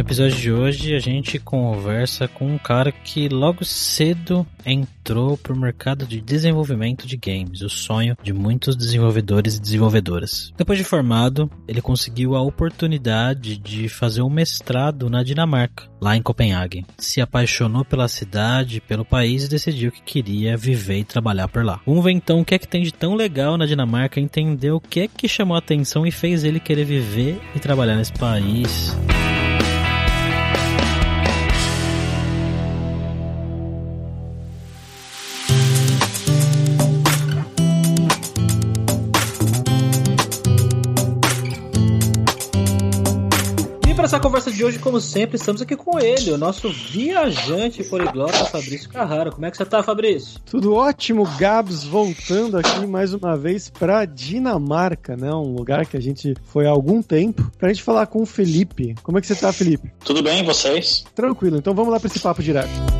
No episódio de hoje a gente conversa com um cara que logo cedo entrou para o mercado de desenvolvimento de games, o sonho de muitos desenvolvedores e desenvolvedoras. Depois de formado, ele conseguiu a oportunidade de fazer um mestrado na Dinamarca, lá em Copenhague. Se apaixonou pela cidade, pelo país e decidiu que queria viver e trabalhar por lá. Vamos ver então o que é que tem de tão legal na Dinamarca, entender o que é que chamou a atenção e fez ele querer viver e trabalhar nesse país. Essa conversa de hoje, como sempre, estamos aqui com ele, o nosso viajante poliglota Fabrício Carrara. Como é que você tá, Fabrício? Tudo ótimo, Gabs, voltando aqui mais uma vez para Dinamarca, né? Um lugar que a gente foi há algum tempo, pra gente falar com o Felipe. Como é que você tá, Felipe? Tudo bem, vocês? Tranquilo, então vamos lá para esse papo direto.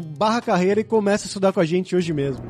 barra carreira e começa a estudar com a gente hoje mesmo.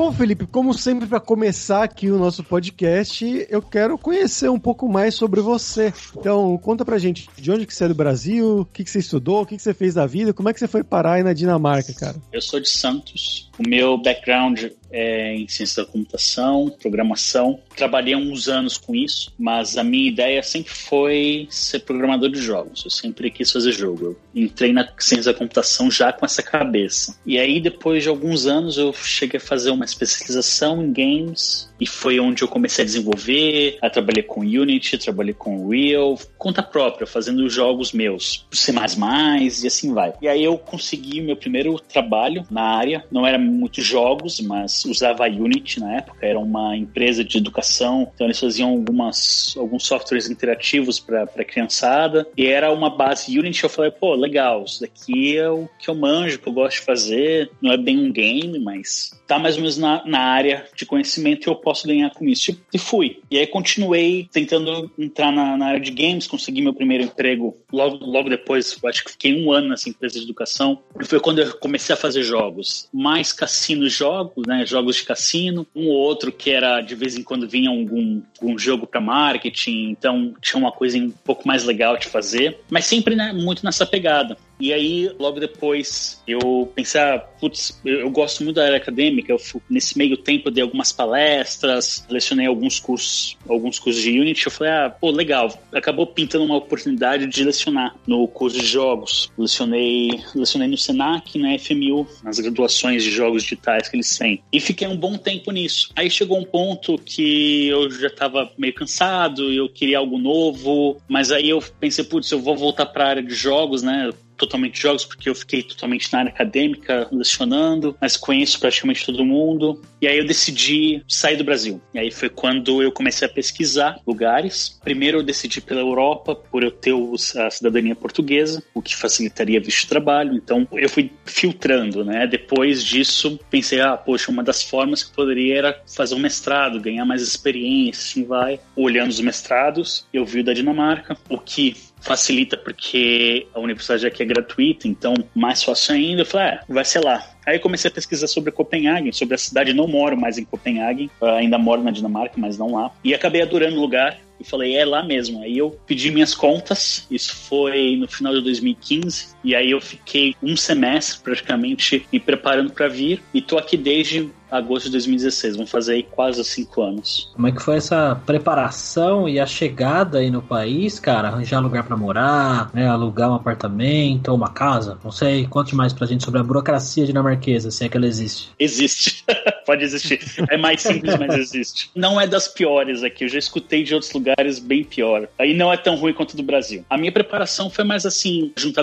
Bom, Felipe, como sempre, para começar aqui o nosso podcast, eu quero conhecer um pouco mais sobre você. Então, conta pra gente de onde que você é do Brasil, o que, que você estudou, o que, que você fez da vida, como é que você foi parar aí na Dinamarca, cara? Eu sou de Santos. O meu background é, em ciência da computação, programação. Trabalhei uns anos com isso, mas a minha ideia sempre foi ser programador de jogos. Eu sempre quis fazer jogo. Eu entrei na ciência da computação já com essa cabeça. E aí, depois de alguns anos, eu cheguei a fazer uma especialização em games e foi onde eu comecei a desenvolver. Eu trabalhei com Unity, trabalhei com Real, conta própria, fazendo jogos meus, C++ e assim vai. E aí eu consegui meu primeiro trabalho na área. Não era muito jogos, mas usava a Unity na época, era uma empresa de educação, então eles faziam algumas, alguns softwares interativos para criançada, e era uma base Unity. Eu falei, pô, legal, isso daqui é o que eu manjo, que eu gosto de fazer, não é bem um game, mas tá mais ou menos na, na área de conhecimento e eu posso ganhar com isso. E fui. E aí continuei tentando entrar na, na área de games, consegui meu primeiro emprego logo, logo depois, acho que fiquei um ano nessa empresa de educação, e foi quando eu comecei a fazer jogos, mais cassino jogos, né, jogos de cassino, um ou outro que era de vez em quando vinha algum, algum jogo para marketing, então tinha uma coisa um pouco mais legal de fazer, mas sempre né, muito nessa pegada. E aí, logo depois, eu pensei, ah, putz, eu, eu, gosto muito da área acadêmica, eu, nesse meio tempo dei algumas palestras, lecionei alguns cursos, alguns cursos de Unity, eu falei, ah, pô, legal, acabou pintando uma oportunidade de lecionar no curso de jogos. Lecionei, lecionei no Senac, na FMU, nas graduações de jogos digitais que eles têm. E fiquei um bom tempo nisso. Aí chegou um ponto que eu já estava meio cansado, eu queria algo novo, mas aí eu pensei, putz, eu vou voltar para a área de jogos, né? Totalmente jogos, porque eu fiquei totalmente na área acadêmica, lecionando, mas conheço praticamente todo mundo. E aí eu decidi sair do Brasil. E aí foi quando eu comecei a pesquisar lugares. Primeiro eu decidi pela Europa, por eu ter a cidadania portuguesa, o que facilitaria visto de trabalho. Então eu fui filtrando, né? Depois disso, pensei, ah, poxa, uma das formas que poderia era fazer um mestrado, ganhar mais experiência, assim vai. Olhando os mestrados, eu vi o da Dinamarca, o que facilita porque a universidade aqui é gratuita, então mais fácil ainda. Eu falei, ah, vai ser lá. Aí comecei a pesquisar sobre Copenhague, sobre a cidade. Não moro mais em Copenhague, ainda moro na Dinamarca, mas não lá. E acabei adorando o lugar e falei, é lá mesmo. Aí eu pedi minhas contas, isso foi no final de 2015, e aí eu fiquei um semestre praticamente me preparando para vir, e tô aqui desde agosto de 2016. Vão fazer aí quase cinco anos. Como é que foi essa preparação e a chegada aí no país, cara? Arranjar lugar para morar, né? alugar um apartamento ou uma casa? Não sei. Conte mais pra gente sobre a burocracia dinamarquesa, se é que ela existe. Existe. Pode existir. É mais simples, mas existe. Não é das piores aqui. Eu já escutei de outros lugares bem pior. Aí não é tão ruim quanto do Brasil. A minha preparação foi mais assim, juntar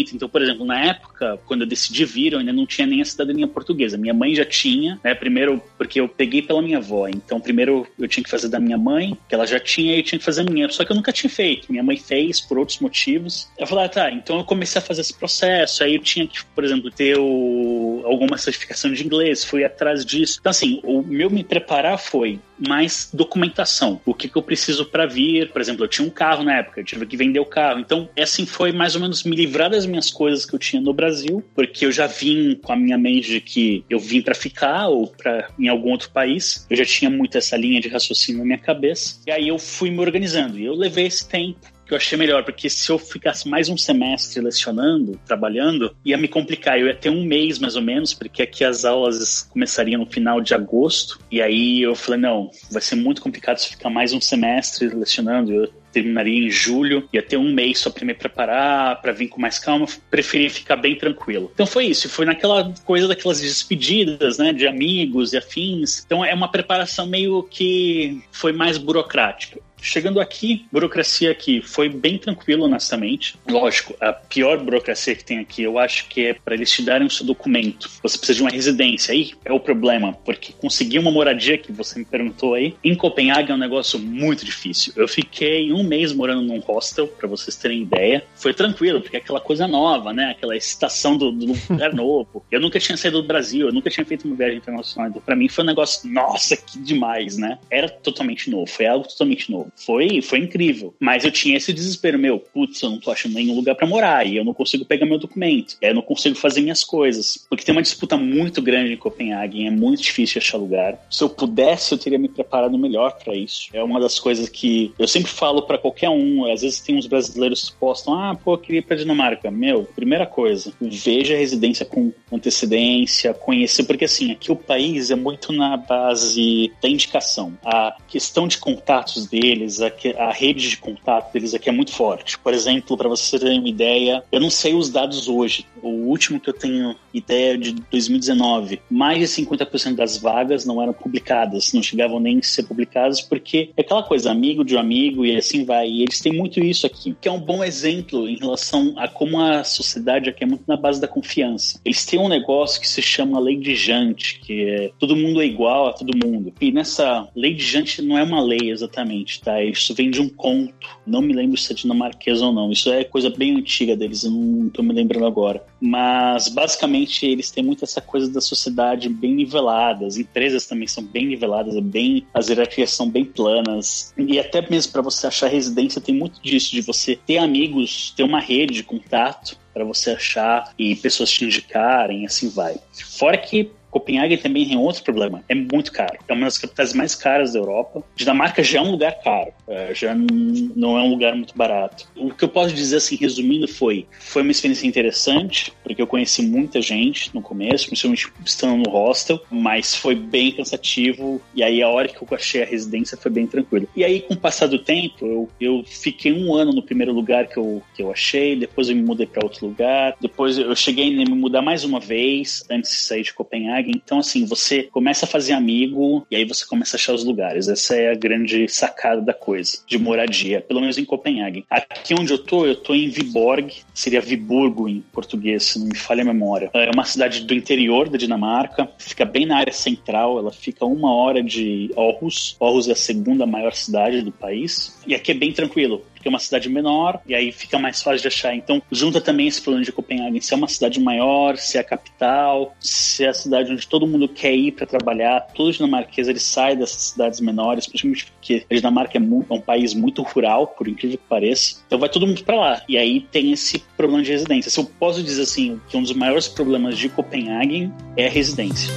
Então, por exemplo, na época, quando eu decidi vir, eu ainda não tinha nem a cidadania portuguesa. Minha mãe já tinha, né? Primeiro, porque eu peguei pela minha avó. Então, primeiro eu tinha que fazer da minha mãe, que ela já tinha, e eu tinha que fazer a minha. Só que eu nunca tinha feito. Minha mãe fez por outros motivos. Eu falei, ah, tá. Então eu comecei a fazer esse processo. Aí eu tinha que, por exemplo, ter o, alguma certificação de inglês. Fui atrás disso. Então, assim, o meu me preparar foi mais documentação. O que, que eu preciso para vir? Por exemplo, eu tinha um carro na época, eu tive que vender o carro. Então, assim foi mais ou menos me livrar das minhas coisas que eu tinha no Brasil, porque eu já vim com a minha mente de que eu vim para ficar ou para em algum outro país. Eu já tinha muito essa linha de raciocínio na minha cabeça. E aí eu fui me organizando. E eu levei esse tempo que eu achei melhor, porque se eu ficasse mais um semestre lecionando, trabalhando, ia me complicar. Eu ia ter um mês mais ou menos, porque aqui as aulas começariam no final de agosto. E aí eu falei: não, vai ser muito complicado se ficar mais um semestre lecionando. Eu terminaria em julho, ia ter um mês só para me preparar, para vir com mais calma, preferi ficar bem tranquilo. Então foi isso, foi naquela coisa daquelas despedidas, né, de amigos e afins. Então é uma preparação meio que foi mais burocrática. Chegando aqui, burocracia aqui foi bem tranquilo, honestamente. Lógico, a pior burocracia que tem aqui, eu acho que é para eles te darem o seu documento. Você precisa de uma residência. Aí é o problema, porque conseguir uma moradia que você me perguntou aí, em Copenhague é um negócio muito difícil. Eu fiquei um mês morando num hostel, para vocês terem ideia. Foi tranquilo, porque é aquela coisa nova, né? Aquela excitação do, do lugar novo. Eu nunca tinha saído do Brasil, eu nunca tinha feito uma viagem internacional. Então, para mim foi um negócio, nossa, que demais, né? Era totalmente novo, foi algo totalmente novo foi, foi incrível. Mas eu tinha esse desespero, meu, putz, eu não tô achando nenhum lugar para morar e eu não consigo pegar meu documento, eu não consigo fazer minhas coisas. Porque tem uma disputa muito grande em Copenhague, é muito difícil achar lugar. Se eu pudesse, eu teria me preparado melhor para isso. É uma das coisas que eu sempre falo para qualquer um, às vezes tem uns brasileiros que postam, ah, pô, eu queria ir pra Dinamarca. Meu, primeira coisa, veja a residência com antecedência, conhecer, porque assim, aqui o país é muito na base da indicação. A questão de contatos dele deles, a, a rede de contato deles aqui é muito forte. Por exemplo, para você ter uma ideia, eu não sei os dados hoje. O último que eu tenho ideia de 2019, mais de 50% das vagas não eram publicadas, não chegavam nem a ser publicadas, porque é aquela coisa, amigo de um amigo e assim vai. E eles têm muito isso aqui, que é um bom exemplo em relação a como a sociedade aqui é muito na base da confiança. Eles têm um negócio que se chama lei de Jante, que é todo mundo é igual a todo mundo. E nessa lei de Jante não é uma lei exatamente, tá? Isso vem de um conto. Não me lembro se é dinamarquês ou não. Isso é coisa bem antiga deles, eu não tô me lembrando agora. Mas basicamente eles têm muito essa coisa da sociedade bem nivelada. As empresas também são bem niveladas, é bem as hierarquias são bem planas. E até mesmo para você achar residência tem muito disso de você ter amigos, ter uma rede de contato para você achar e pessoas te indicarem, assim vai. Fora que Copenhague também tem outro problema, é muito caro. É uma das capitais mais caras da Europa. Dinamarca já é um lugar caro, é, já não é um lugar muito barato. O que eu posso dizer, assim, resumindo, foi foi uma experiência interessante, porque eu conheci muita gente no começo, principalmente estando no hostel, mas foi bem cansativo. E aí, a hora que eu achei a residência foi bem tranquilo. E aí, com o passar do tempo, eu, eu fiquei um ano no primeiro lugar que eu, que eu achei, depois eu me mudei para outro lugar, depois eu cheguei a me mudar mais uma vez antes de sair de Copenhague então, assim, você começa a fazer amigo e aí você começa a achar os lugares. Essa é a grande sacada da coisa, de moradia, pelo menos em Copenhague. Aqui onde eu tô, eu tô em Viborg, seria Viburgo em português, se não me falha a memória. É uma cidade do interior da Dinamarca, fica bem na área central, ela fica uma hora de Aarhus. Aarhus é a segunda maior cidade do país. E aqui é bem tranquilo porque é uma cidade menor e aí fica mais fácil de achar. Então, junta também esse plano de Copenhague, se é uma cidade maior, se é a capital, se é a cidade onde todo mundo quer ir para trabalhar. Todo dinamarquês ele sai dessas cidades menores, principalmente porque a Dinamarca é, muito, é um país muito rural, por incrível que pareça. Então vai todo mundo para lá. E aí tem esse problema de residência. Se eu posso dizer assim, que um dos maiores problemas de Copenhague é a residência.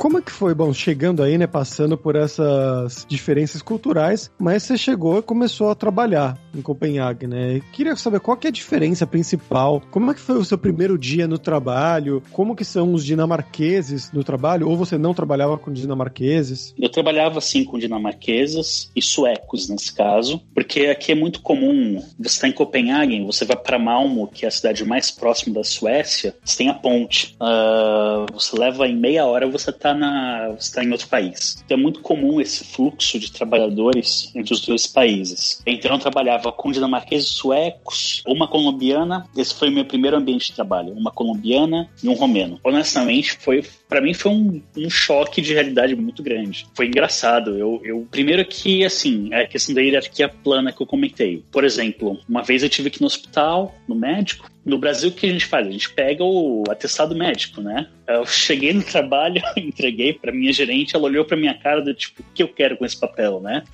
Como é que foi, bom, chegando aí, né, passando por essas diferenças culturais, mas você chegou e começou a trabalhar em Copenhague, né? Queria saber qual que é a diferença principal, como é que foi o seu primeiro dia no trabalho, como que são os dinamarqueses no trabalho, ou você não trabalhava com dinamarqueses? Eu trabalhava, sim, com dinamarqueses e suecos, nesse caso, porque aqui é muito comum, você está em Copenhague, você vai para Malmo, que é a cidade mais próxima da Suécia, você tem a ponte. Uh, você leva em meia hora, você está você tá em outro país. Então é muito comum esse fluxo de trabalhadores entre os dois países. Então eu trabalhava com dinamarqueses suecos, uma colombiana, esse foi o meu primeiro ambiente de trabalho, uma colombiana e um romeno. Honestamente, foi para mim foi um, um, choque de realidade muito grande. Foi engraçado. Eu, eu primeiro que assim, a questão da hierarquia plana que eu comentei. Por exemplo, uma vez eu tive que no hospital, no médico, no Brasil, o que a gente faz? A gente pega o atestado médico, né? Eu cheguei no trabalho, entreguei para minha gerente, ela olhou para minha cara do tipo, o que eu quero com esse papel, né?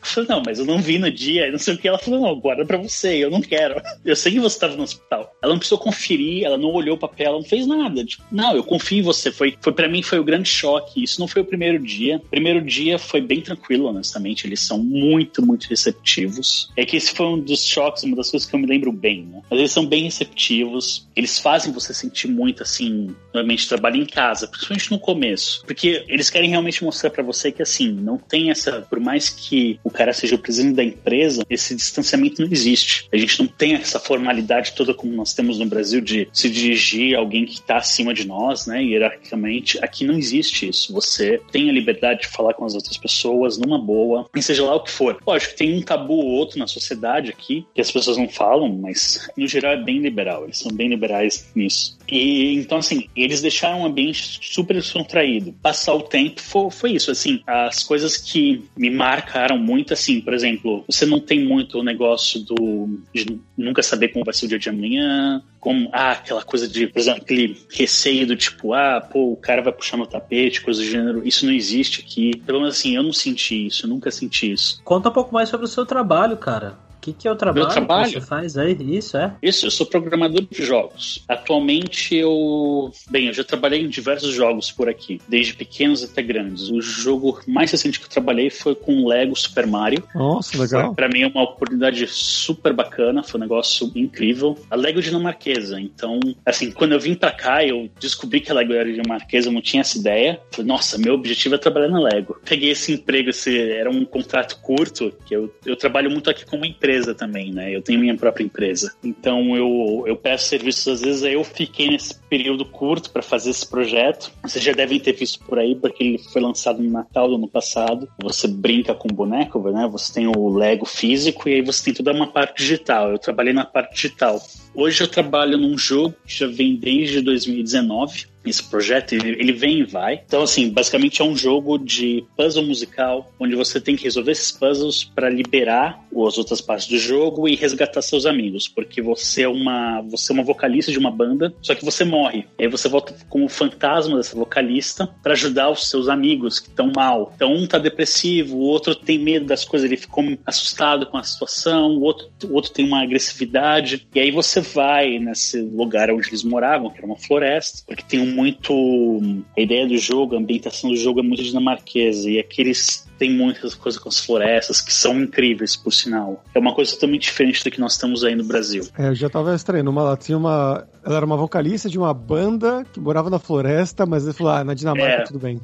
Eu falei, não, mas eu não vi no dia, não sei o que. Ela falou, não, guarda pra você, eu não quero. Eu sei que você estava no hospital. Ela não precisou conferir, ela não olhou o papel, ela não fez nada. Tipo, não, eu confio em você. Foi, foi para mim foi o grande choque. Isso não foi o primeiro dia. Primeiro dia foi bem tranquilo, honestamente. Eles são muito, muito receptivos. É que esse foi um dos choques, uma das coisas que eu me lembro bem, né? Mas eles são bem receptivos. Eles fazem você sentir muito assim, normalmente trabalho em casa, principalmente no começo. Porque eles querem realmente mostrar para você que assim, não tem essa, por mais que o cara seja o presidente da empresa, esse distanciamento não existe. A gente não tem essa formalidade toda como nós temos no Brasil de se dirigir a alguém que está acima de nós, né, hierarquicamente. Aqui não existe isso. Você tem a liberdade de falar com as outras pessoas numa boa, e seja lá o que for. Lógico que tem um tabu ou outro na sociedade aqui que as pessoas não falam, mas no geral é bem liberal. Eles são bem liberais nisso. E então, assim, eles deixaram um ambiente super descontraído. Passar o tempo foi, foi isso, assim, as coisas que me marcaram muito muito assim, por exemplo, você não tem muito o negócio do de nunca saber como vai ser o dia de amanhã, como ah, aquela coisa de, por exemplo, aquele receio do tipo, ah, pô, o cara vai puxar no tapete, coisa do gênero. Isso não existe aqui. Pelo menos assim, eu não senti isso, eu nunca senti isso. Conta um pouco mais sobre o seu trabalho, cara. O que, que é o trabalho, Meu trabalho que você faz aí? Isso, é? Isso, eu sou programador de jogos. Atualmente eu... Bem, eu já trabalhei em diversos jogos por aqui, desde pequenos até grandes. O jogo mais recente que eu trabalhei foi com Lego Super Mario. Nossa, legal. Para mim é uma oportunidade super bacana, foi um negócio incrível. A Lego dinamarquesa, então, assim, quando eu vim para cá, eu descobri que a Lego era dinamarquesa, eu não tinha essa ideia. Falei, nossa, meu objetivo é trabalhar na Lego. Peguei esse emprego, esse era um contrato curto, que eu, eu trabalho muito aqui como empresa empresa também, né? Eu tenho minha própria empresa. Então eu, eu peço serviços, às vezes eu fiquei nesse período curto para fazer esse projeto. Vocês já devem ter visto por aí, porque ele foi lançado no Natal do ano passado. Você brinca com boneco, né? Você tem o Lego físico e aí você tem toda uma parte digital. Eu trabalhei na parte digital. Hoje eu trabalho num jogo que já vem desde 2019 esse projeto, ele, vem e vai. Então, assim, basicamente é um jogo de puzzle musical, onde você tem que resolver esses puzzles para liberar as outras partes do jogo e resgatar seus amigos, porque você é uma você é uma vocalista de uma banda, só que você morre. E aí você volta como fantasma dessa vocalista para ajudar os seus amigos que estão mal. Então, um tá depressivo, o outro tem medo das coisas, ele ficou assustado com a situação, o outro, o outro tem uma agressividade. E aí você vai nesse lugar onde eles moravam, que era uma floresta, porque tem um muito. A ideia do jogo, a ambientação do jogo é muito dinamarquesa. E aqueles tem muitas coisas com as florestas que são incríveis, por sinal. É uma coisa totalmente diferente do que nós estamos aí no Brasil. É, eu já tava estranhando. Uma, tinha uma. Ela era uma vocalista de uma banda que morava na floresta, mas ele falou: ah, na Dinamarca é, tudo bem.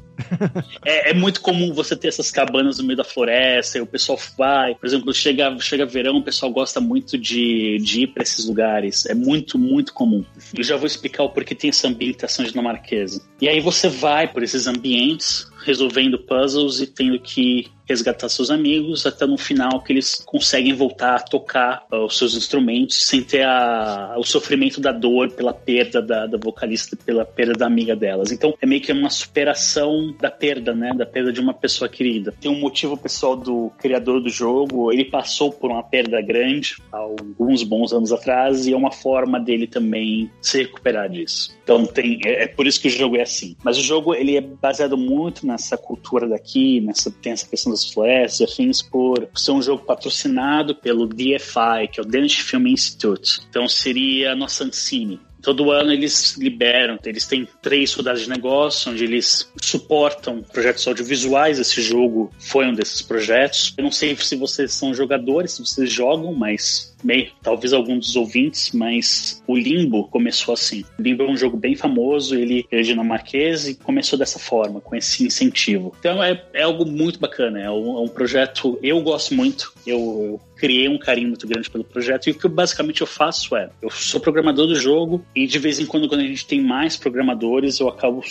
é, é, muito comum você ter essas cabanas no meio da floresta, e o pessoal vai. Por exemplo, chega, chega verão, o pessoal gosta muito de, de ir para esses lugares. É muito, muito comum. Eu já vou explicar o porquê tem essa ambientação dinamarquesa. E aí você vai por esses ambientes resolvendo puzzles e tendo que resgatar seus amigos, até no final que eles conseguem voltar a tocar uh, os seus instrumentos sem ter a, o sofrimento da dor pela perda da, da, vocalista, pela perda da amiga delas. Então é meio que uma superação da perda, né? Da perda de uma pessoa querida. Tem um motivo pessoal do criador do jogo, ele passou por uma perda grande há alguns bons anos atrás e é uma forma dele também se recuperar disso. Então tem, é, é por isso que o jogo é assim. Mas o jogo ele é baseado muito nessa cultura daqui, nessa tem essa questão florestas e afins por ser um jogo patrocinado pelo DFI, que é o Danish Film Institute. Então seria a nossa Ancine. Todo ano eles liberam, eles têm três rodadas de negócio, onde eles suportam projetos audiovisuais. Esse jogo foi um desses projetos. Eu não sei se vocês são jogadores, se vocês jogam, mas bem, talvez alguns dos ouvintes, mas o Limbo começou assim. O Limbo é um jogo bem famoso, ele é dinamarquês e começou dessa forma, com esse incentivo. Então é, é algo muito bacana, é um, é um projeto, eu gosto muito, eu, eu criei um carinho muito grande pelo projeto e o que basicamente eu faço é, eu sou programador do jogo e de vez em quando quando a gente tem mais programadores eu acabo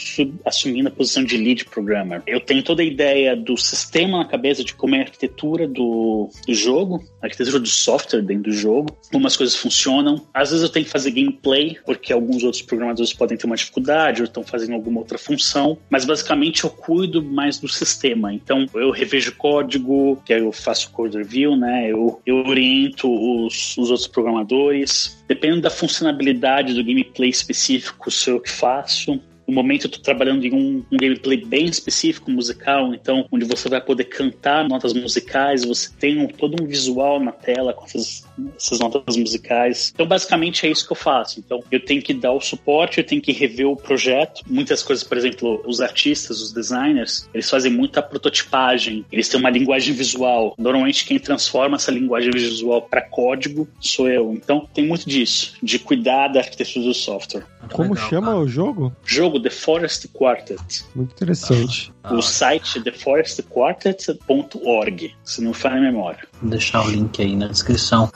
assumindo a posição de lead programmer. Eu tenho toda a ideia do sistema na cabeça de como é a arquitetura do, do jogo, a arquitetura do software dentro do jogo, como as coisas funcionam. Às vezes eu tenho que fazer gameplay porque alguns outros programadores podem ter uma dificuldade ou estão fazendo alguma outra função, mas basicamente eu cuido mais do sistema. Então eu revejo código, que aí eu faço code review, né? Eu eu, oriento os, os outros programadores. Dependendo da funcionalidade do gameplay específico, sou eu que faço. No momento eu estou trabalhando em um, um, gameplay bem específico, musical, então, onde você vai poder cantar notas musicais, você tem um, todo um visual na tela com essas, essas notas musicais. Então, basicamente é isso que eu faço. Então, eu tenho que dar o suporte, eu tenho que rever o projeto. Muitas coisas, por exemplo, os artistas, os designers, eles fazem muita prototipagem, eles têm uma linguagem visual. Normalmente, quem transforma essa linguagem visual para código sou eu. Então, tem muito disso, de cuidar da arquitetura do software. Como Legal, chama cara. o jogo? Jogo The Forest Quartet. Muito interessante. Ah, o site theforestquartet.org, se não falha a memória. Vou deixar o link aí na descrição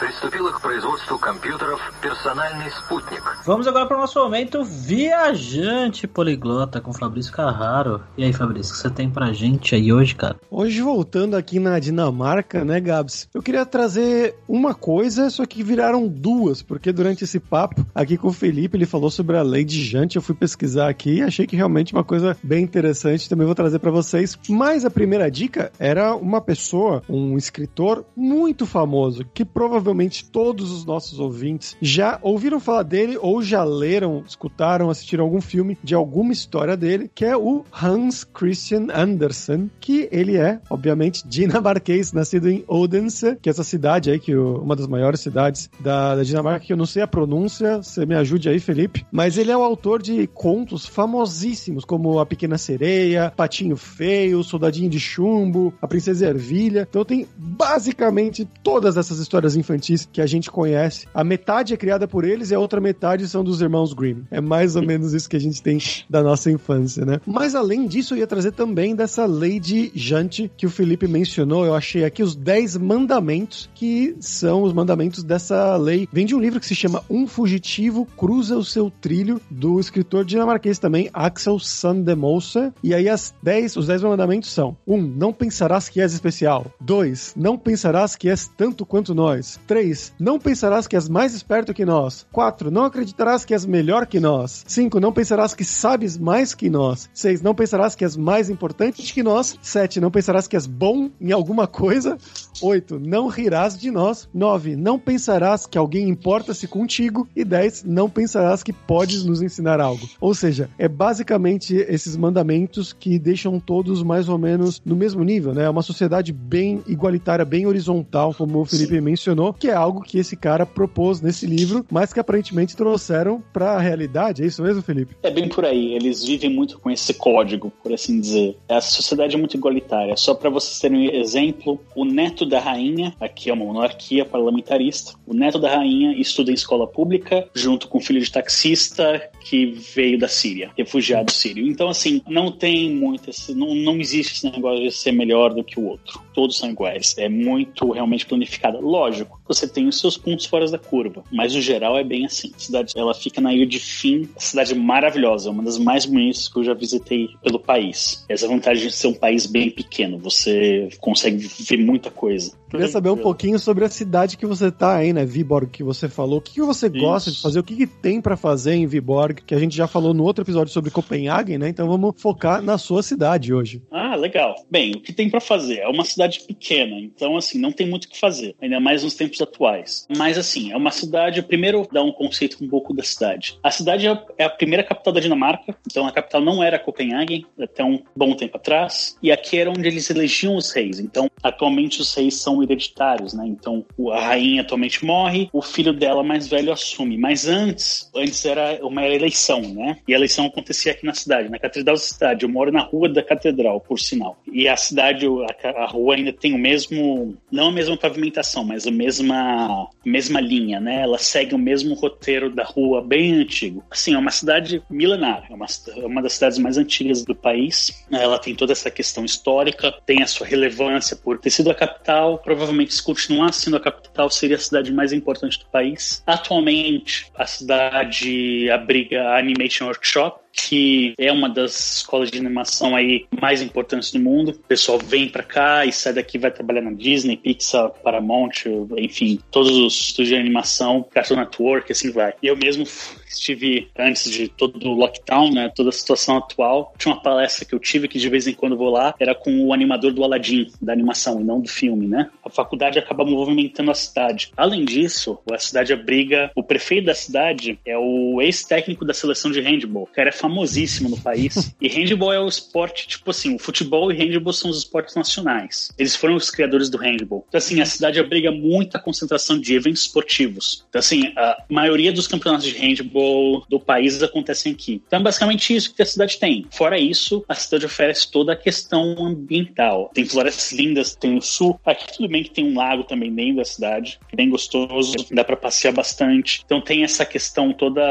Американская фирма Transceptor Technology приступила к производству компьютеров «Персональный спутник». Vamos agora para o nosso momento viajante poliglota com Fabrício Carraro. E aí, Fabrício, o que você tem pra gente aí hoje, cara? Hoje, voltando aqui na Dinamarca, né, Gabs? Eu queria trazer uma coisa, só que viraram duas, porque durante esse papo aqui com o Felipe, ele falou sobre a lei de Jante, eu fui pesquisar aqui e achei que realmente uma coisa bem interessante, também vou trazer para vocês. Mas a primeira dica era uma pessoa, um escritor muito famoso, que provavelmente provavelmente todos os nossos ouvintes já ouviram falar dele ou já leram, escutaram, assistiram algum filme de alguma história dele, que é o Hans Christian Andersen, que ele é, obviamente, dinamarquês, nascido em Odense, que é essa cidade aí, que uma das maiores cidades da, da Dinamarca, que eu não sei a pronúncia, você me ajude aí, Felipe. Mas ele é o autor de contos famosíssimos, como A Pequena Sereia, Patinho Feio, Soldadinho de Chumbo, A Princesa Ervilha. Então tem basicamente todas essas histórias infantis infantis que a gente conhece. A metade é criada por eles e a outra metade são dos irmãos Grimm. É mais ou menos isso que a gente tem da nossa infância, né? Mas além disso, eu ia trazer também dessa lei de Jante que o Felipe mencionou. Eu achei aqui os 10 mandamentos que são os mandamentos dessa lei. Vem de um livro que se chama Um Fugitivo Cruza o Seu Trilho, do escritor dinamarquês também, Axel Sandemose. E aí as 10, os 10 mandamentos são: 1. Um, não pensarás que és especial. 2. Não pensarás que és tanto quanto nós. 3. Não pensarás que és mais esperto que nós. 4. Não acreditarás que és melhor que nós. 5. Não pensarás que sabes mais que nós. 6. Não pensarás que és mais importante que nós. 7. Não pensarás que és bom em alguma coisa. 8. Não rirás de nós. 9. Não pensarás que alguém importa-se contigo. E 10. Não pensarás que podes nos ensinar algo. Ou seja, é basicamente esses mandamentos que deixam todos mais ou menos no mesmo nível, né? É uma sociedade bem igualitária, bem horizontal, como o Felipe mencionou, que é algo que esse cara propôs nesse livro, mas que aparentemente trouxeram para a realidade. É isso mesmo, Felipe? É bem por aí. Eles vivem muito com esse código, por assim dizer. Essa sociedade é muito igualitária. Só para vocês terem um exemplo, o neto da rainha, aqui é uma monarquia parlamentarista, o neto da rainha estuda em escola pública, junto com o filho de taxista que veio da Síria, refugiado sírio. Então, assim, não tem muito esse, não, não existe esse negócio de ser melhor do que o outro. Todos são iguais. É muito realmente planificada. Lógico, você tem os seus pontos fora da curva, mas o geral é bem assim. A cidade, ela fica na ilha de Fim, cidade maravilhosa, uma das mais bonitas que eu já visitei pelo país. Essa vantagem de ser um país bem pequeno, você consegue ver muita coisa. Queria saber um pouquinho sobre a cidade que você tá aí, né, Viborg, que você falou. O que, que você Isso. gosta de fazer? O que, que tem para fazer em Viborg? Que a gente já falou no outro episódio sobre Copenhague, né? Então vamos focar na sua cidade hoje. Ah, legal. Bem, o que tem para fazer? É uma cidade pequena, então assim, não tem muito o que fazer, ainda mais nos tempos atuais. Mas assim, é uma cidade, primeiro dar um conceito um pouco da cidade. A cidade é a primeira capital da Dinamarca, então a capital não era Copenhague até um bom tempo atrás, e aqui era onde eles elegiam os reis. Então, atualmente os reis são hereditários, né? Então a rainha atualmente morre, o filho dela mais velho assume. Mas antes, antes era uma eleição, né? E a eleição acontecia aqui na cidade, na Catedral da Cidade. Eu moro na rua da Catedral, por sinal. E a cidade, a, a rua ainda tem o mesmo, não a mesma pavimentação, mas a mesma, mesma linha, né? Ela segue o mesmo roteiro da rua, bem antigo. Assim, é uma cidade milenar, é uma, é uma das cidades mais antigas do país. Ela tem toda essa questão histórica, tem a sua relevância por ter sido a capital. Provavelmente, se continuar sendo a capital, seria a cidade mais importante do país. Atualmente, a cidade abriga a Animation Workshop, que é uma das escolas de animação aí mais importantes do mundo. O pessoal vem para cá e sai daqui vai trabalhar na Disney, Pixar, Paramount, enfim, todos os estúdios de animação, Cartoon Network, assim vai. Eu mesmo estive antes de todo o lockdown, né, toda a situação atual. Tinha uma palestra que eu tive que de vez em quando vou lá, era com o animador do Aladdin, da animação e não do filme, né? A faculdade acaba movimentando a cidade. Além disso, a cidade abriga o prefeito da cidade é o ex-técnico da seleção de handball. O cara é famosíssimo no país. e handball é o esporte, tipo assim, o futebol e handball são os esportes nacionais. Eles foram os criadores do handball. Então, assim, a cidade abriga muita concentração de eventos esportivos. Então, assim, a maioria dos campeonatos de handball do país acontecem aqui. Então, é basicamente isso que a cidade tem. Fora isso, a cidade oferece toda a questão ambiental. Tem florestas lindas, tem o sul. Aqui tudo bem que tem um lago também meio da cidade, bem gostoso, dá para passear bastante. Então tem essa questão toda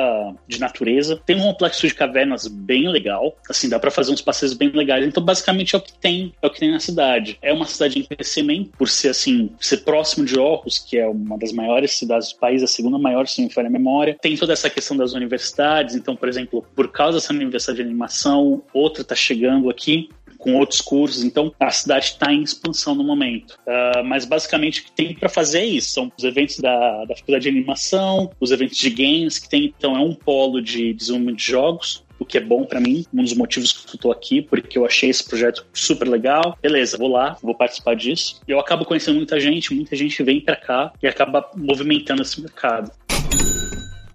de natureza. Tem um complexo de cavernas cavernas bem legal. Assim, dá para fazer uns passeios bem legais. Então, basicamente, é o que tem, é o que tem na cidade. É uma cidade em crescimento, por ser assim, ser próximo de Orros, que é uma das maiores cidades do país, a segunda maior, se não me falha a memória. Tem toda essa questão das universidades. Então, por exemplo, por causa dessa universidade de animação, outra está chegando aqui com outros cursos. Então, a cidade está em expansão no momento. Uh, mas, basicamente, o que tem para fazer é isso. São os eventos da, da faculdade de animação, os eventos de games, que tem, então, é um polo de desenvolvimento de jogos, o que é bom para mim, um dos motivos que eu tô aqui, porque eu achei esse projeto super legal. Beleza, vou lá, vou participar disso. Eu acabo conhecendo muita gente, muita gente vem para cá e acaba movimentando esse mercado.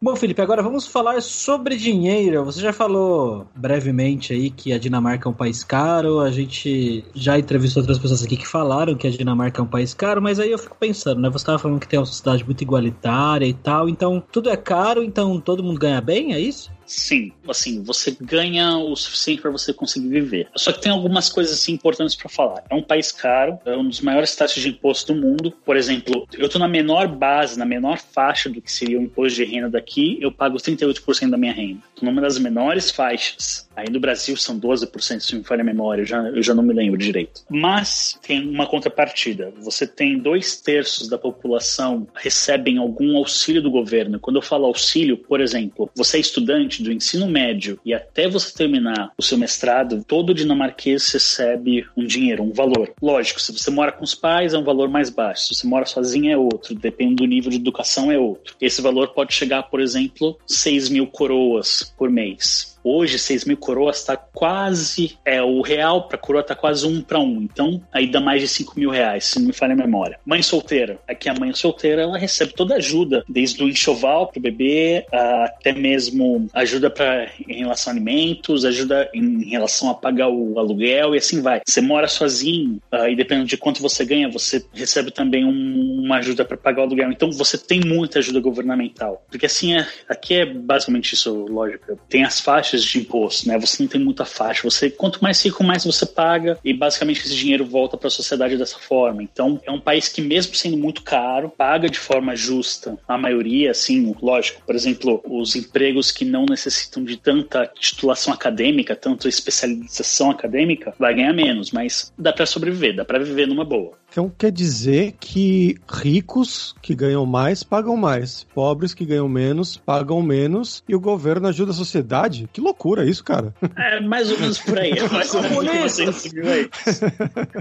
Bom, Felipe, agora vamos falar sobre dinheiro. Você já falou brevemente aí que a Dinamarca é um país caro. A gente já entrevistou outras pessoas aqui que falaram que a Dinamarca é um país caro, mas aí eu fico pensando, né? Você estava falando que tem uma sociedade muito igualitária e tal, então tudo é caro, então todo mundo ganha bem, é isso? Sim, assim, você ganha o suficiente para você conseguir viver. Só que tem algumas coisas assim, importantes para falar. É um país caro, é um dos maiores taxas de imposto do mundo. Por exemplo, eu tô na menor base, na menor faixa do que seria o imposto de renda daqui, eu pago 38% da minha renda. Tô numa das menores faixas. Aí no Brasil são 12%, se me falha a memória, eu já, eu já não me lembro direito. Mas tem uma contrapartida. Você tem dois terços da população recebem algum auxílio do governo. Quando eu falo auxílio, por exemplo, você é estudante, do ensino médio e até você terminar o seu mestrado, todo dinamarquês recebe um dinheiro, um valor. Lógico, se você mora com os pais é um valor mais baixo, se você mora sozinho é outro, depende do nível de educação é outro. Esse valor pode chegar, por exemplo, 6 mil coroas por mês. Hoje, 6 mil coroas está quase. É, o real para coroa está quase um para um. Então, aí dá mais de 5 mil reais, se não me falha a memória. Mãe solteira. Aqui a mãe solteira ela recebe toda a ajuda, desde o enxoval para o bebê, até mesmo ajuda para em relação a alimentos, ajuda em relação a pagar o aluguel e assim vai. Você mora sozinho uh, e dependendo de quanto você ganha, você recebe também um, uma ajuda para pagar o aluguel. Então, você tem muita ajuda governamental. Porque assim, é, aqui é basicamente isso, lógico. Tem as faixas de imposto, né? Você não tem muita faixa. Você quanto mais rico, mais você paga e basicamente esse dinheiro volta para a sociedade dessa forma. Então, é um país que mesmo sendo muito caro, paga de forma justa. A maioria, assim, lógico, por exemplo, os empregos que não necessitam de tanta titulação acadêmica, tanta especialização acadêmica, vai ganhar menos, mas dá para sobreviver, dá para viver numa boa. Então quer dizer que ricos que ganham mais pagam mais, pobres que ganham menos pagam menos e o governo ajuda a sociedade? Que loucura isso, cara. É mais ou menos por aí. É mais ou menos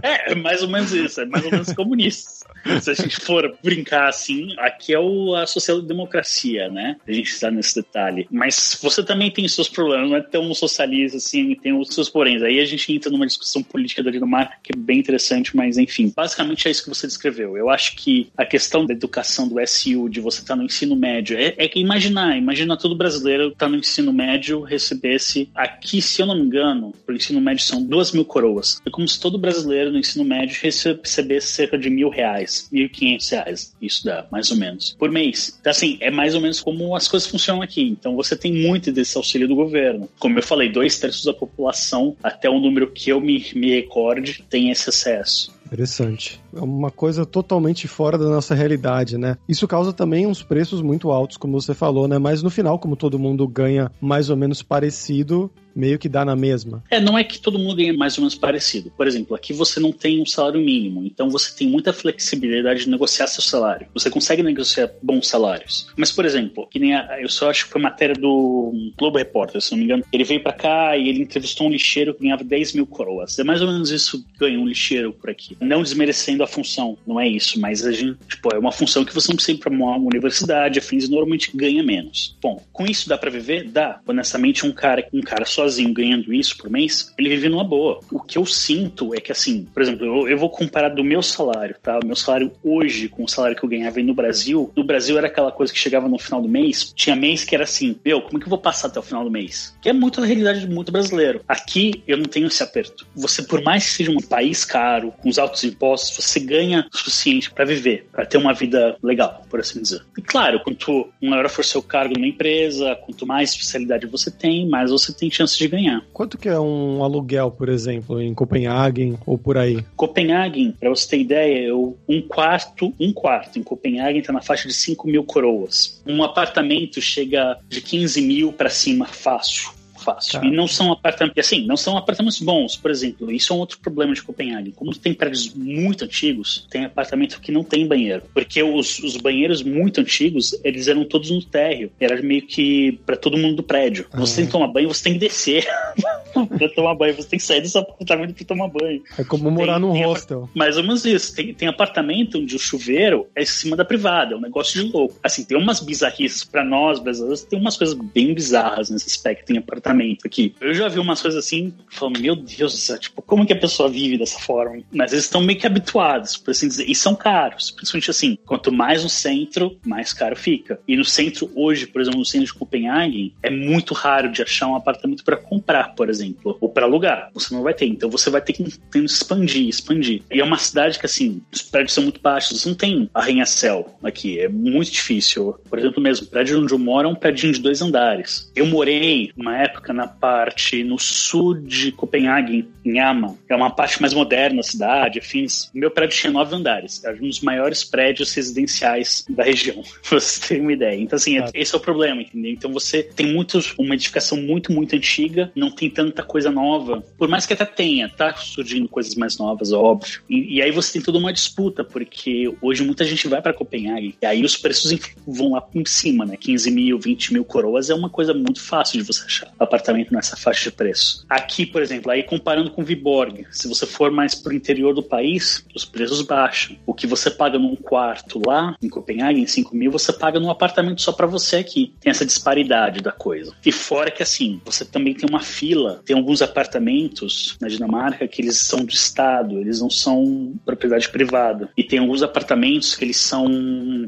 É, é mais ou menos isso. É mais ou menos comunista. Se a gente for brincar assim, aqui é o, a social-democracia, né? A gente está nesse detalhe. Mas você também tem seus problemas, não é tão socialista assim, tem os seus poréns. Aí a gente entra numa discussão política da Dinamarca que é bem interessante, mas enfim. Basicamente, basicamente é isso que você descreveu. Eu acho que a questão da educação do SU, de você estar no ensino médio, é, é que imaginar, imagina todo brasileiro estar no ensino médio, recebesse aqui, se eu não me engano, pro ensino médio são duas mil coroas. É como se todo brasileiro no ensino médio recebesse cerca de mil reais, mil e quinhentos reais. Isso dá, mais ou menos, por mês. Então, assim, é mais ou menos como as coisas funcionam aqui. Então, você tem muito desse auxílio do governo. Como eu falei, dois terços da população, até o número que eu me, me recorde, tem esse acesso. Interessante. É uma coisa totalmente fora da nossa realidade, né? Isso causa também uns preços muito altos, como você falou, né? Mas no final, como todo mundo ganha mais ou menos parecido, meio que dá na mesma. É, não é que todo mundo ganha mais ou menos parecido. Por exemplo, aqui você não tem um salário mínimo, então você tem muita flexibilidade de negociar seu salário. Você consegue negociar bons salários. Mas, por exemplo, que nem a, eu só acho que foi matéria do Globo Repórter, se não me engano. Ele veio para cá e ele entrevistou um lixeiro que ganhava 10 mil coroas. É mais ou menos isso que ganha um lixeiro por aqui. Não desmerecendo a função, não é isso, mas a gente, tipo, é uma função que você não precisa ir pra uma universidade, afins, normalmente ganha menos. Bom, com isso dá para viver? Dá. Honestamente, um cara, um cara só sozinho ganhando isso por mês, ele vive numa boa. O que eu sinto é que, assim, por exemplo, eu, eu vou comparar do meu salário, tá? O meu salário hoje com o salário que eu ganhava no Brasil. No Brasil era aquela coisa que chegava no final do mês, tinha mês que era assim, meu, como é que eu vou passar até o final do mês? Que é muito a realidade de muito brasileiro. Aqui eu não tenho esse aperto. Você, por mais que seja um país caro, com os altos impostos, você ganha o suficiente para viver, para ter uma vida legal, por assim dizer. E claro, quanto maior for seu cargo numa empresa, quanto mais especialidade você tem, mais você tem chance de ganhar. Quanto que é um aluguel, por exemplo, em Copenhague ou por aí? Copenhague, para você ter ideia, eu, um quarto, um quarto em Copenhague está na faixa de 5 mil coroas. Um apartamento chega de 15 mil para cima fácil fácil. Tá. E não são apartamentos, assim, não são apartamentos bons, por exemplo. Isso é um outro problema de Copenhague. Como tem prédios muito antigos, tem apartamento que não tem banheiro. Porque os, os banheiros muito antigos, eles eram todos no térreo. Era meio que para todo mundo do prédio. Ah. Você tem que tomar banho, você tem que descer pra tomar banho. Você tem que sair desse apartamento pra tomar banho. É como morar tem, num tem hostel. Mais ou menos isso. Tem, tem apartamento onde o chuveiro é em cima da privada. É um negócio de louco. Assim, tem umas bizarrices para nós brasileiros, tem umas coisas bem bizarras nesse aspecto. Tem apartamento apartamento aqui. Eu já vi umas coisas assim, falando, meu Deus do céu, tipo, como que a pessoa vive dessa forma? Mas eles estão meio que habituados, por assim dizer, e são caros. Principalmente assim, quanto mais no centro, mais caro fica. E no centro, hoje, por exemplo, no centro de Copenhague, é muito raro de achar um apartamento para comprar, por exemplo, ou para alugar. Você não vai ter. Então você vai ter que, expandir, expandir. E é uma cidade que, assim, os prédios são muito baixos, não tem arranha-céu aqui, é muito difícil. Por exemplo, mesmo, o prédio onde eu moro é um prédio de dois andares. Eu morei, numa época na parte no sul de Copenhague, em Ama. É uma parte mais moderna da cidade, afins. O meu prédio tinha nove andares. Era um dos maiores prédios residenciais da região, pra você ter uma ideia. Então, assim, ah. esse é o problema, entendeu? Então você tem muitos, uma edificação muito, muito antiga, não tem tanta coisa nova. Por mais que até tenha, tá surgindo coisas mais novas, óbvio. E, e aí você tem toda uma disputa, porque hoje muita gente vai para Copenhague, e aí os preços vão lá por cima, né? 15 mil, 20 mil coroas é uma coisa muito fácil de você achar apartamento nessa faixa de preço. Aqui, por exemplo, aí comparando com Viborg, se você for mais pro interior do país, os preços baixam. O que você paga num quarto lá, em Copenhague, em 5 mil, você paga num apartamento só para você aqui. Tem essa disparidade da coisa. E fora que, assim, você também tem uma fila, tem alguns apartamentos na Dinamarca que eles são do Estado, eles não são propriedade privada. E tem alguns apartamentos que eles são,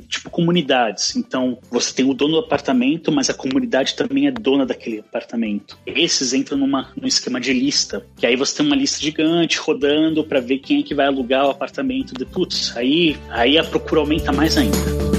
tipo, comunidades. Então, você tem o dono do apartamento, mas a comunidade também é dona daquele apartamento Esses entram numa, num esquema de lista, que aí você tem uma lista gigante rodando para ver quem é que vai alugar o apartamento. De, putz, aí, aí a procura aumenta mais ainda.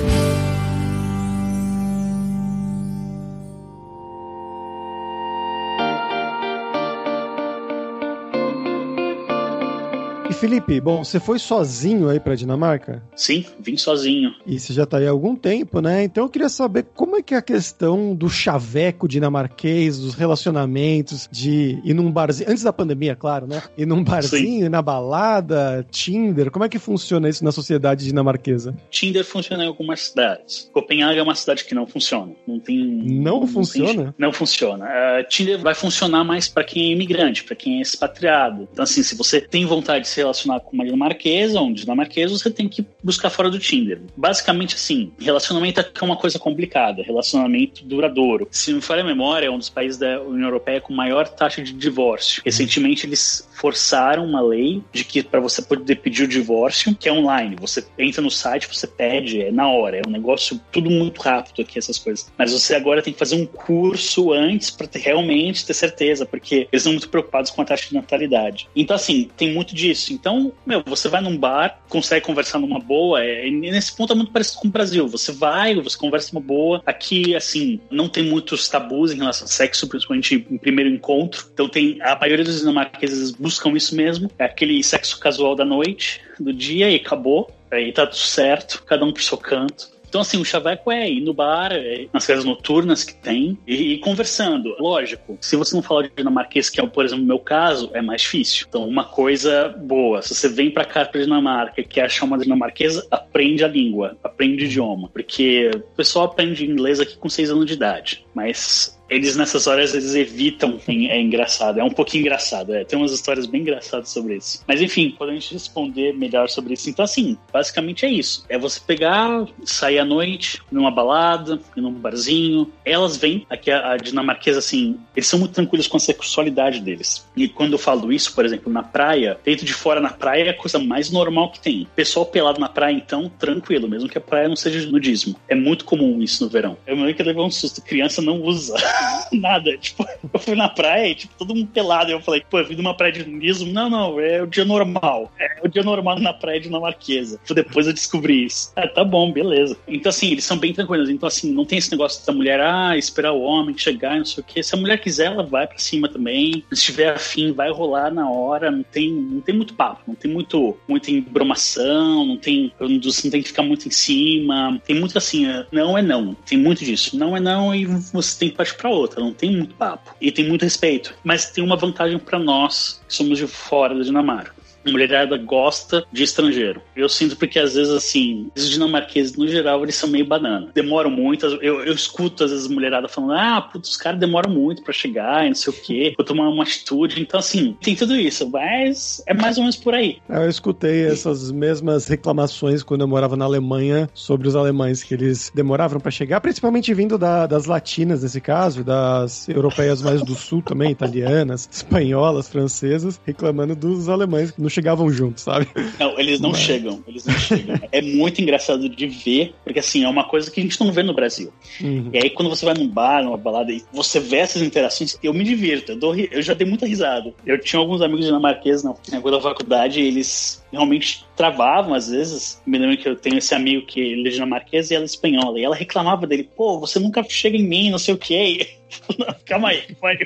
Felipe, bom, você foi sozinho aí pra Dinamarca? Sim, vim sozinho. E você já tá aí há algum tempo, né? Então eu queria saber como é que é a questão do chaveco dinamarquês, dos relacionamentos, de ir num barzinho, antes da pandemia, claro, né? Ir num barzinho, ir na balada, Tinder, como é que funciona isso na sociedade dinamarquesa? Tinder funciona em algumas cidades. Copenhague é uma cidade que não funciona. Não tem. Não, não funciona? Tem, não funciona. Uh, Tinder vai funcionar mais para quem é imigrante, para quem é expatriado. Então, assim, se você tem vontade de ser relacionar com uma dinamarquesa ou um dinamarquês, você tem que buscar fora do Tinder. Basicamente assim, relacionamento é uma coisa complicada, relacionamento duradouro. Se não falha a memória, é um dos países da União Europeia com maior taxa de divórcio. Recentemente eles forçaram uma lei de que para você poder pedir o divórcio, que é online, você entra no site, você pede, é na hora, é um negócio tudo muito rápido aqui essas coisas. Mas você agora tem que fazer um curso antes para realmente ter certeza, porque eles são muito preocupados com a taxa de natalidade. Então assim, tem muito disso. Então, meu, você vai num bar, consegue conversar numa boa, é, nesse ponto é muito parecido com o Brasil. Você vai, você conversa uma boa. Aqui, assim, não tem muitos tabus em relação ao sexo, principalmente em primeiro encontro. Então tem a maioria dos dinamarqueses buscam isso mesmo, é aquele sexo casual da noite, do dia e acabou. Aí tá tudo certo, cada um pro seu canto. Então, assim, o chaveco é ir no bar, é nas casas noturnas que tem, e, e, conversando. Lógico, se você não falar de dinamarquês, que é, por exemplo, o meu caso, é mais difícil. Então, uma coisa boa, se você vem para cá pra Dinamarca quer achar uma dinamarquesa, aprende a língua, aprende o idioma. Porque o pessoal aprende inglês aqui com seis anos de idade, mas eles nessas horas eles evitam. É engraçado, é um pouquinho engraçado. É. Tem umas histórias bem engraçadas sobre isso. Mas enfim, quando a gente responder melhor sobre isso, então assim, basicamente é isso. É você pegar, sair à noite, numa balada, num barzinho. Elas vêm, aqui a, a dinamarquesa, assim, eles são muito tranquilos com a sexualidade deles. E quando eu falo isso, por exemplo, na praia, dentro de fora na praia é a coisa mais normal que tem. Pessoal pelado na praia, então, tranquilo, mesmo que a praia não seja nudismo. É muito comum isso no verão. Eu me lembro que levou um susto, criança não usa. nada. Tipo, eu fui na praia e, tipo, todo mundo pelado. Eu falei, pô, eu vim numa praia de nudismo. Não, não, é o dia normal. É o dia normal na praia dinamarquesa. Depois eu descobri isso. Ah, tá bom, beleza. Então, assim, eles são bem tranquilos. Então, assim, não tem esse negócio da mulher, ah, esperar o homem chegar não sei o quê. Se a mulher quiser, ela vai pra cima também. Se tiver afim, vai rolar na hora. Não tem, não tem muito papo, não tem muito, muita embromação, não tem, não tem que ficar muito em cima. Tem muito assim, é, não é não. Tem muito disso. Não é não e você tem que partir para outra, não tem muito papo. E tem muito respeito. Mas tem uma vantagem para nós que somos de fora da Dinamarca a mulherada gosta de estrangeiro. Eu sinto porque às vezes, assim, os dinamarqueses, no geral, eles são meio banana. Demoram muito. Eu, eu escuto às vezes mulherada falando: ah, putz, os caras demoram muito para chegar e não sei o quê, vou tomar uma atitude. Então, assim, tem tudo isso, mas é mais ou menos por aí. Eu escutei essas mesmas reclamações quando eu morava na Alemanha sobre os alemães, que eles demoravam para chegar, principalmente vindo da, das latinas, nesse caso, das europeias mais do sul também, italianas, espanholas, francesas, reclamando dos alemães no chegavam juntos, sabe? Não, eles não Mas... chegam. Eles não chegam. é muito engraçado de ver, porque assim, é uma coisa que a gente não vê no Brasil. Uhum. E aí, quando você vai num bar, numa balada, e você vê essas interações, eu me divirto. Eu, dou, eu já dei muita risada. Eu tinha alguns amigos dinamarqueses na época da faculdade, e eles realmente travavam às vezes. Me lembro que eu tenho esse amigo que ele é dinamarquês e ela é espanhola. E ela reclamava dele, pô, você nunca chega em mim, não sei o quê. Calma aí, vai.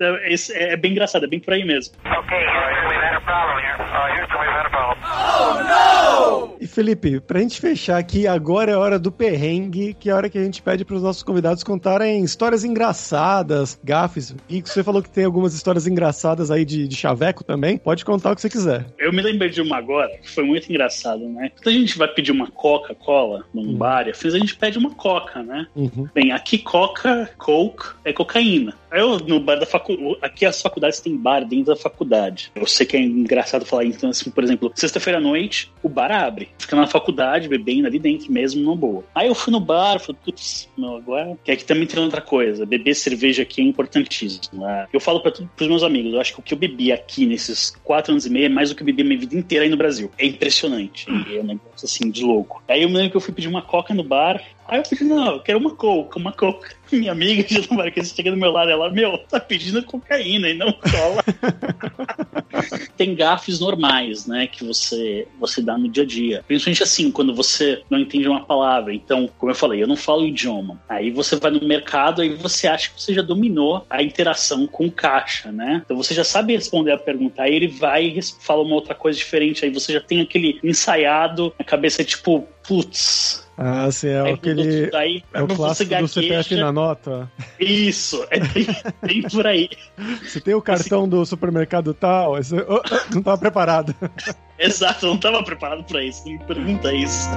É, é, bem engraçado, é bem por aí mesmo. Ok, e Felipe, pra gente fechar aqui, agora é a hora do perrengue, que é a hora que a gente pede pros nossos convidados contarem histórias engraçadas, gafes. E você falou que tem algumas histórias engraçadas aí de, de chaveco também. Pode contar o que você quiser. Eu me lembrei de uma agora, que foi muito engraçado, né? Quando a gente vai pedir uma Coca-Cola num uhum. bar, a gente pede uma Coca, né? Uhum. Bem, aqui Coca, Coke é cocaína. Eu, no bar da faculdade, aqui as faculdades têm bar dentro da faculdade. Eu sei que é engraçado falar, então, assim, por exemplo, sexta-feira à noite, o bar abre. Fica na faculdade, bebendo ali dentro mesmo, numa boa. Aí eu fui no bar, falei, putz, não, agora. Que aqui também tem outra coisa. Beber cerveja aqui é importantíssimo. Né? Eu falo para os meus amigos, eu acho que o que eu bebi aqui nesses quatro anos e meio é mais do que eu bebi a minha vida inteira aí no Brasil. É impressionante. É um negócio assim de louco. Aí eu me lembro que eu fui pedir uma coca no bar, Aí eu falei, não, eu quero uma coca, uma coca. Minha amiga de que chega do meu lado, ela, meu, tá pedindo cocaína e não cola. Tem gafes normais, né, que você, você dá no dia a dia. Principalmente assim, quando você não entende uma palavra. Então, como eu falei, eu não falo o idioma. Aí você vai no mercado e você acha que você já dominou a interação com o caixa, né? Então você já sabe responder a pergunta. Aí ele vai e fala uma outra coisa diferente. Aí você já tem aquele ensaiado na cabeça, tipo, putz, ah, sim, é aquele. Daí, é o clássico do CPF na nota. Isso, é bem, bem por aí. Você tem o cartão do supermercado tal, esse... oh, oh, não estava preparado. Exato, não estava preparado para isso, não me pergunta isso.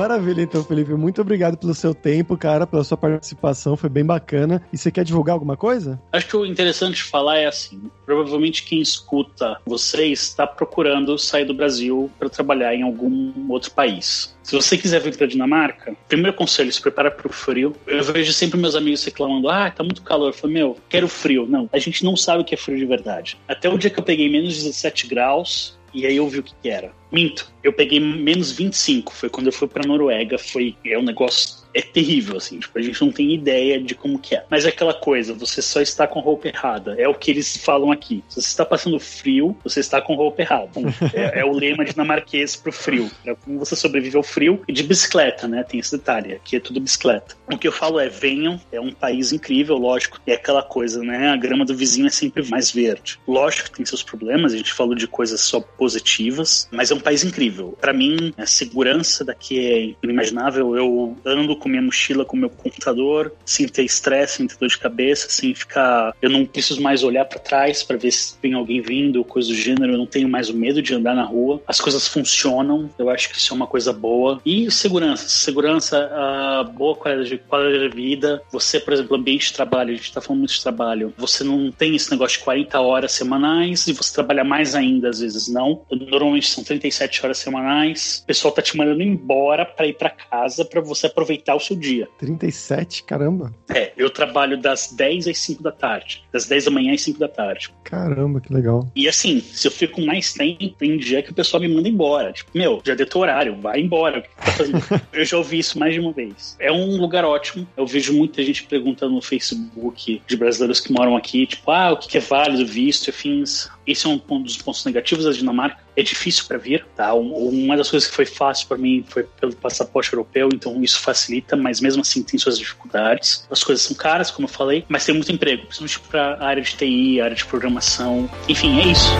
Maravilha, então, Felipe. Muito obrigado pelo seu tempo, cara, pela sua participação. Foi bem bacana. E você quer divulgar alguma coisa? Acho que o interessante falar é assim: provavelmente quem escuta vocês está procurando sair do Brasil para trabalhar em algum outro país. Se você quiser vir para Dinamarca, primeiro conselho, se prepara para o frio. Eu vejo sempre meus amigos reclamando: ah, tá muito calor. Eu falo, meu, quero frio. Não, a gente não sabe o que é frio de verdade. Até o dia que eu peguei menos 17 graus, e aí eu vi o que, que era. Minto, eu peguei menos 25, foi quando eu fui pra Noruega, foi é um negócio é terrível, assim, tipo, a gente não tem ideia de como que é. Mas é aquela coisa, você só está com roupa errada. É o que eles falam aqui. Se você está passando frio, você está com roupa errada. é, é, o lema dinamarquês pro frio. É como você sobrevive ao frio e de bicicleta, né? Tem esse detalhe. Aqui é tudo bicicleta. O que eu falo é, venham, é um país incrível, lógico. É aquela coisa, né? A grama do vizinho é sempre mais verde. Lógico que tem seus problemas, a gente falou de coisas só positivas, mas é um um país incrível. Para mim, a segurança daqui é inimaginável. Eu ando com minha mochila, com meu computador, sem ter estresse, sem ter dor de cabeça, sem ficar. Eu não preciso mais olhar para trás para ver se tem alguém vindo, coisa do gênero. Eu não tenho mais o medo de andar na rua. As coisas funcionam. Eu acho que isso é uma coisa boa. E segurança. Segurança, a boa qualidade de, qualidade de vida. Você, por exemplo, ambiente de trabalho, a gente tá falando muito de trabalho. Você não tem esse negócio de 40 horas semanais e você trabalha mais ainda, às vezes não. Normalmente são 35 37 horas semanais. O pessoal tá te mandando embora para ir para casa para você aproveitar o seu dia. 37, caramba. É, eu trabalho das 10 às 5 da tarde. Das 10 da manhã às 5 da tarde. Caramba, que legal. E assim, se eu fico mais tempo, tem dia que o pessoal me manda embora. Tipo, meu, já deu teu horário, vai embora. O que tá fazendo? eu já ouvi isso mais de uma vez. É um lugar ótimo. Eu vejo muita gente perguntando no Facebook de brasileiros que moram aqui, tipo, ah, o que é válido, visto, afins. Esse é um dos pontos negativos da Dinamarca. É difícil para vir, tá? Uma das coisas que foi fácil para mim foi pelo passaporte europeu, então isso facilita, mas mesmo assim tem suas dificuldades. As coisas são caras, como eu falei, mas tem muito emprego, principalmente para a área de TI, área de programação. Enfim, é isso.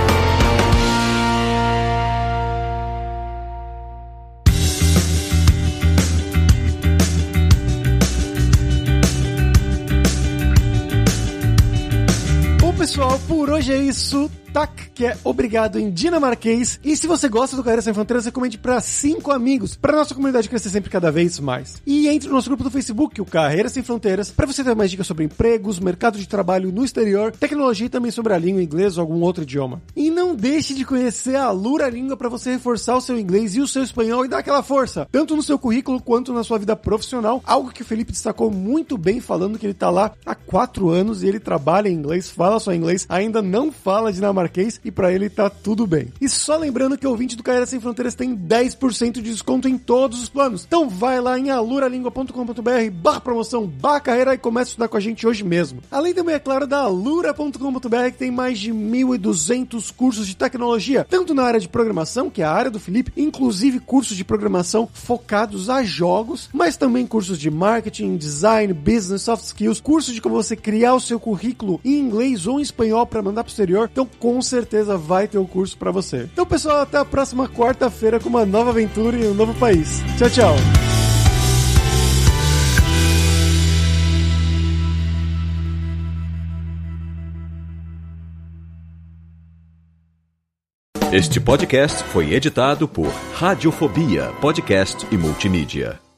Bom, pessoal, por hoje é isso. Tak, que é obrigado em dinamarquês. E se você gosta do Carreira Sem Fronteiras, recomende para cinco amigos, para nossa comunidade crescer sempre cada vez mais. E entre no nosso grupo do Facebook, o Carreira Sem Fronteiras, para você ter mais dicas sobre empregos, mercado de trabalho no exterior, tecnologia e também sobre a língua inglesa ou algum outro idioma. E não deixe de conhecer a Lura Língua para você reforçar o seu inglês e o seu espanhol e dar aquela força, tanto no seu currículo quanto na sua vida profissional, algo que o Felipe destacou muito bem falando que ele tá lá há quatro anos e ele trabalha em inglês, fala só inglês, ainda não fala dinamarquês dinamarquês e para ele tá tudo bem. E só lembrando que o ouvinte do Carreira Sem Fronteiras tem 10% de desconto em todos os planos. Então vai lá em aluralingua.com.br barra promoção, barra carreira e comece a estudar com a gente hoje mesmo. Além também, é claro, da alura.com.br que tem mais de 1.200 cursos de tecnologia, tanto na área de programação, que é a área do Felipe, inclusive cursos de programação focados a jogos, mas também cursos de marketing, design, business, soft skills, cursos de como você criar o seu currículo em inglês ou em espanhol para mandar pro exterior. Então, com certeza vai ter um curso para você. Então, pessoal, até a próxima quarta-feira com uma nova aventura em um novo país. Tchau, tchau. Este podcast foi editado por Radiofobia, podcast e multimídia.